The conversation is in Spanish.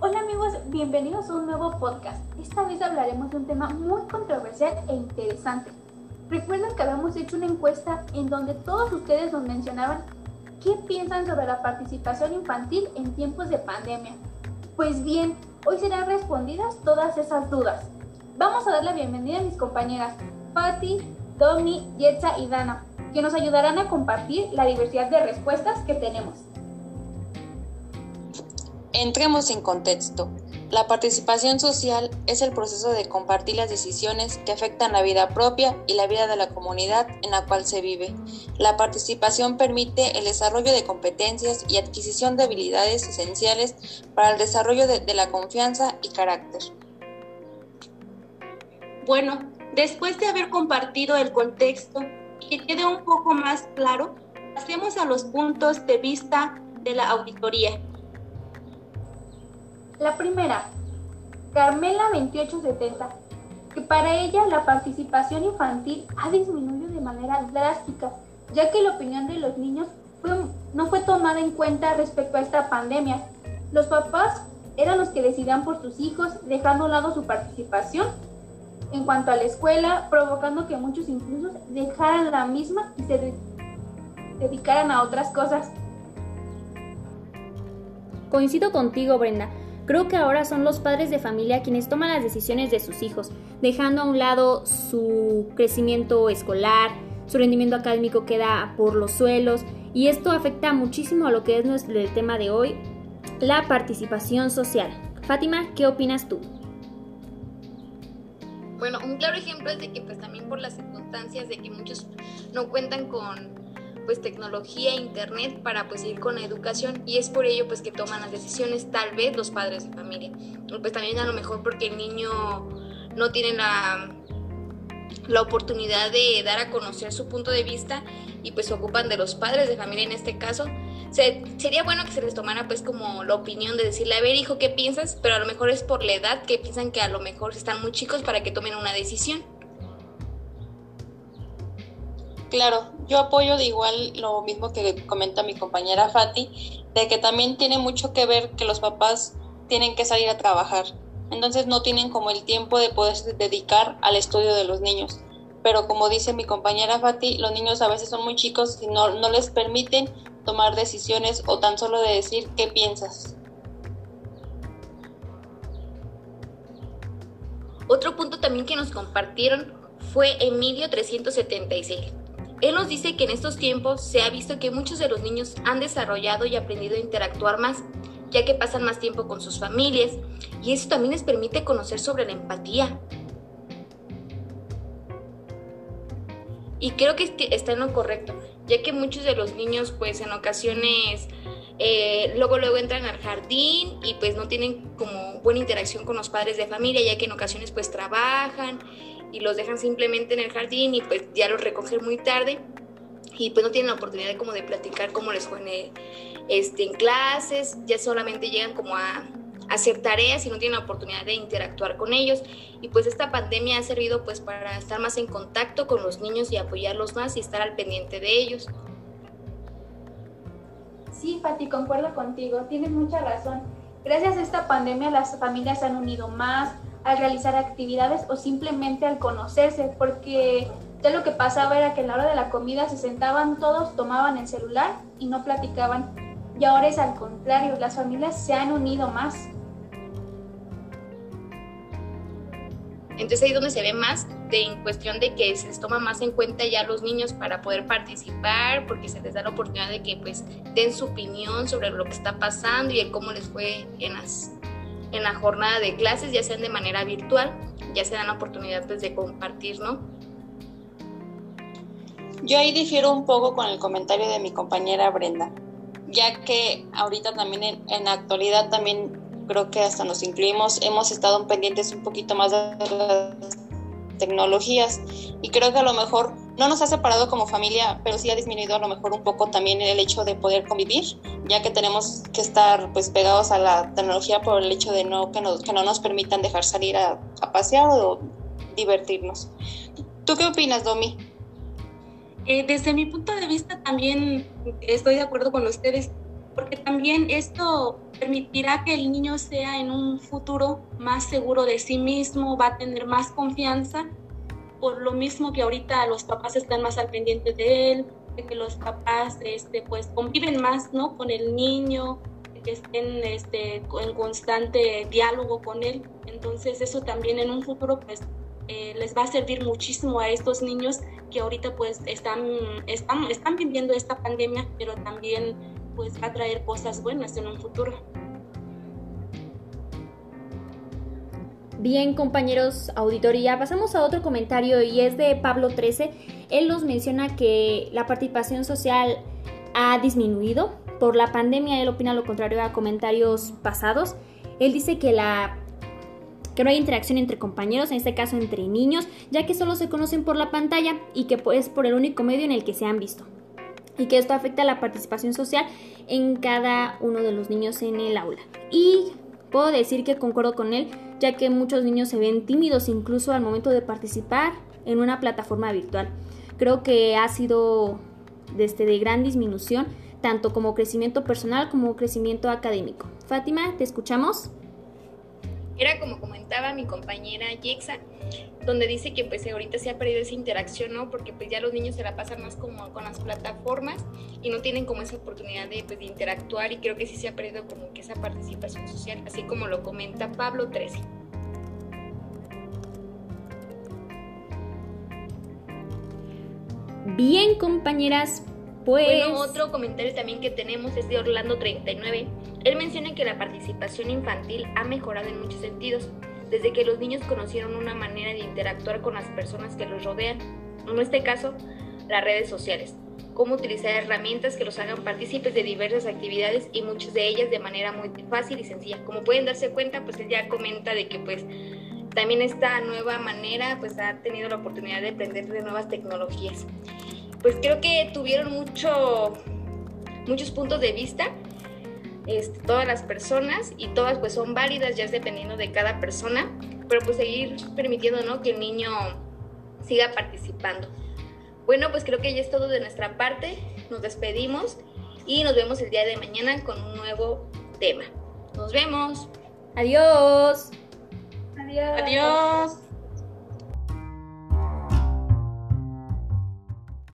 Hola amigos, bienvenidos a un nuevo podcast. Esta vez hablaremos de un tema muy controversial e interesante. Recuerden que habíamos hecho una encuesta en donde todos ustedes nos mencionaban qué piensan sobre la participación infantil en tiempos de pandemia. Pues bien, hoy serán respondidas todas esas dudas. Vamos a dar la bienvenida a mis compañeras Patti, Domi, Yetza y Dana, que nos ayudarán a compartir la diversidad de respuestas que tenemos. Entremos en contexto. La participación social es el proceso de compartir las decisiones que afectan la vida propia y la vida de la comunidad en la cual se vive. La participación permite el desarrollo de competencias y adquisición de habilidades esenciales para el desarrollo de, la confianza y carácter. Bueno, después de haber compartido el contexto y que quede un poco más claro, pasemos a los puntos de vista de la auditoría. La primera, Carmela 2870, que para ella la participación infantil ha disminuido de manera drástica, ya que la opinión de los niños no fue tomada en cuenta respecto a esta pandemia. Los papás eran los que decidían por sus hijos, dejando a lado su participación en cuanto a la escuela, provocando que muchos incluso dejaran la misma y se dedicaran a otras cosas. Coincido contigo, Brenda. Creo que ahora son los padres de familia quienes toman las decisiones de sus hijos, dejando a un lado su crecimiento escolar, su rendimiento académico queda por los suelos y esto afecta muchísimo a lo que es el tema de hoy, la participación social. Fátima, ¿qué opinas tú? Bueno, un claro ejemplo es de que pues también por las circunstancias de que muchos no cuentan con pues tecnología, internet para pues ir con la educación y es por ello pues que toman las decisiones tal vez los padres de familia. Pues también a lo mejor porque el niño no tiene la, la oportunidad de dar a conocer su punto de vista y pues se ocupan de los padres de familia en este caso. sería bueno que se les tomara pues como la opinión de decirle, a ver hijo, ¿qué piensas? Pero a lo mejor es por la edad que piensan que a lo mejor están muy chicos para que tomen una decisión. Claro, yo apoyo de igual lo mismo que comenta mi compañera Fati, de que también tiene mucho que ver que los papás tienen que salir a trabajar, entonces no tienen como el tiempo de poderse dedicar al estudio de los niños. Pero como dice mi compañera Fati, los niños a veces son muy chicos y no, no les permiten tomar decisiones o tan solo de decir qué piensas. Otro punto también que nos compartieron fue Emilio 376 él nos dice que en estos tiempos se ha visto que muchos de los niños han desarrollado y aprendido a interactuar más, ya que pasan más tiempo con sus familias, y eso también les permite conocer sobre la empatía. Y creo que está en lo correcto, ya que muchos de los niños pues en ocasiones eh, luego luego entran al jardín y pues no tienen como buena interacción con los padres de familia, ya que en ocasiones pues trabajan y los dejan simplemente en el jardín y pues ya los recogen muy tarde y pues no tienen la oportunidad de como de platicar cómo les fue este, en clases, ya solamente llegan como a, hacer tareas y no tienen la oportunidad de interactuar con ellos y pues esta pandemia ha servido pues para estar más en contacto con los niños y apoyarlos más y estar al pendiente de ellos. Sí, Fati, concuerdo contigo, tienes mucha razón. Gracias a esta pandemia las familias se han unido más, al realizar actividades o simplemente al conocerse, porque ya lo que pasaba era que en la hora de la comida se sentaban todos, tomaban el celular y no platicaban. Y ahora es al contrario, las familias se han unido más. Entonces ahí es donde se ve más de, en cuestión de que se les toma más en cuenta ya los niños para poder participar, porque se les da la oportunidad de que pues den su opinión sobre lo que está pasando y el cómo les fue en las en la jornada de clases, ya sean de manera virtual, ya se dan la oportunidad pues, de compartir, ¿no? Yo ahí difiero un poco con el comentario de mi compañera Brenda, ya que ahorita también en, en la actualidad también creo que hasta nos incluimos, hemos estado pendientes un poquito más de las tecnologías y creo que a lo mejor no nos ha separado como familia, pero sí ha disminuido a lo mejor un poco también el hecho de poder convivir, ya que tenemos que estar pues pegados a la tecnología por el hecho de no que, que no nos permitan dejar salir a, a pasear o divertirnos. ¿Tú qué opinas, Domi? Eh, desde mi punto de vista también estoy de acuerdo con ustedes, porque también esto permitirá que el niño sea en un futuro más seguro de sí mismo, va a tener más confianza, por lo mismo que ahorita los papás están más al pendiente de él, de que los papás este, pues conviven más ¿no? con el niño, que estén este, en constante diálogo con él. Entonces eso también en un futuro pues eh, les va a servir muchísimo a estos niños que ahorita pues están, están, están viviendo esta pandemia, pero también pues va a traer cosas buenas en un futuro. Bien, compañeros auditoría, pasamos a otro comentario y es de Pablo 13. Él nos menciona que la participación social ha disminuido por la pandemia. Él opina lo contrario a comentarios pasados. Él dice que la que no hay interacción entre compañeros, en este caso entre niños, ya que solo se conocen por la pantalla y que es por el único medio en el que se han visto. Y que esto afecta la participación social en cada uno de los niños en el aula. Y puedo decir que concuerdo con él, ya que muchos niños se ven tímidos incluso al momento de participar en una plataforma virtual. Creo que ha sido desde de gran disminución, tanto como crecimiento personal como crecimiento académico. Fátima, ¿te escuchamos? Era como comentaba mi compañera Yexa, donde dice que pues ahorita se ha perdido esa interacción, ¿no? Porque pues ya los niños se la pasan más como con las plataformas y no tienen como esa oportunidad de, pues, de interactuar y creo que sí se ha perdido como que esa participación social, así como lo comenta Pablo 13. Bien, compañeras, pues... Bueno, otro comentario también que tenemos es de Orlando39. Él menciona que la participación infantil ha mejorado en muchos sentidos, desde que los niños conocieron una manera de interactuar con las personas que los rodean, en este caso, las redes sociales, cómo utilizar herramientas que los hagan partícipes de diversas actividades y muchas de ellas de manera muy fácil y sencilla. Como pueden darse cuenta, pues él ya comenta de que pues también esta nueva manera pues ha tenido la oportunidad de aprender de nuevas tecnologías. Pues creo que tuvieron mucho, muchos puntos de vista este, todas las personas y todas pues son válidas ya es dependiendo de cada persona, pero pues seguir permitiendo ¿no? que el niño siga participando. Bueno, pues creo que ya es todo de nuestra parte, nos despedimos y nos vemos el día de mañana con un nuevo tema. Nos vemos. Adiós. Adiós. Adiós.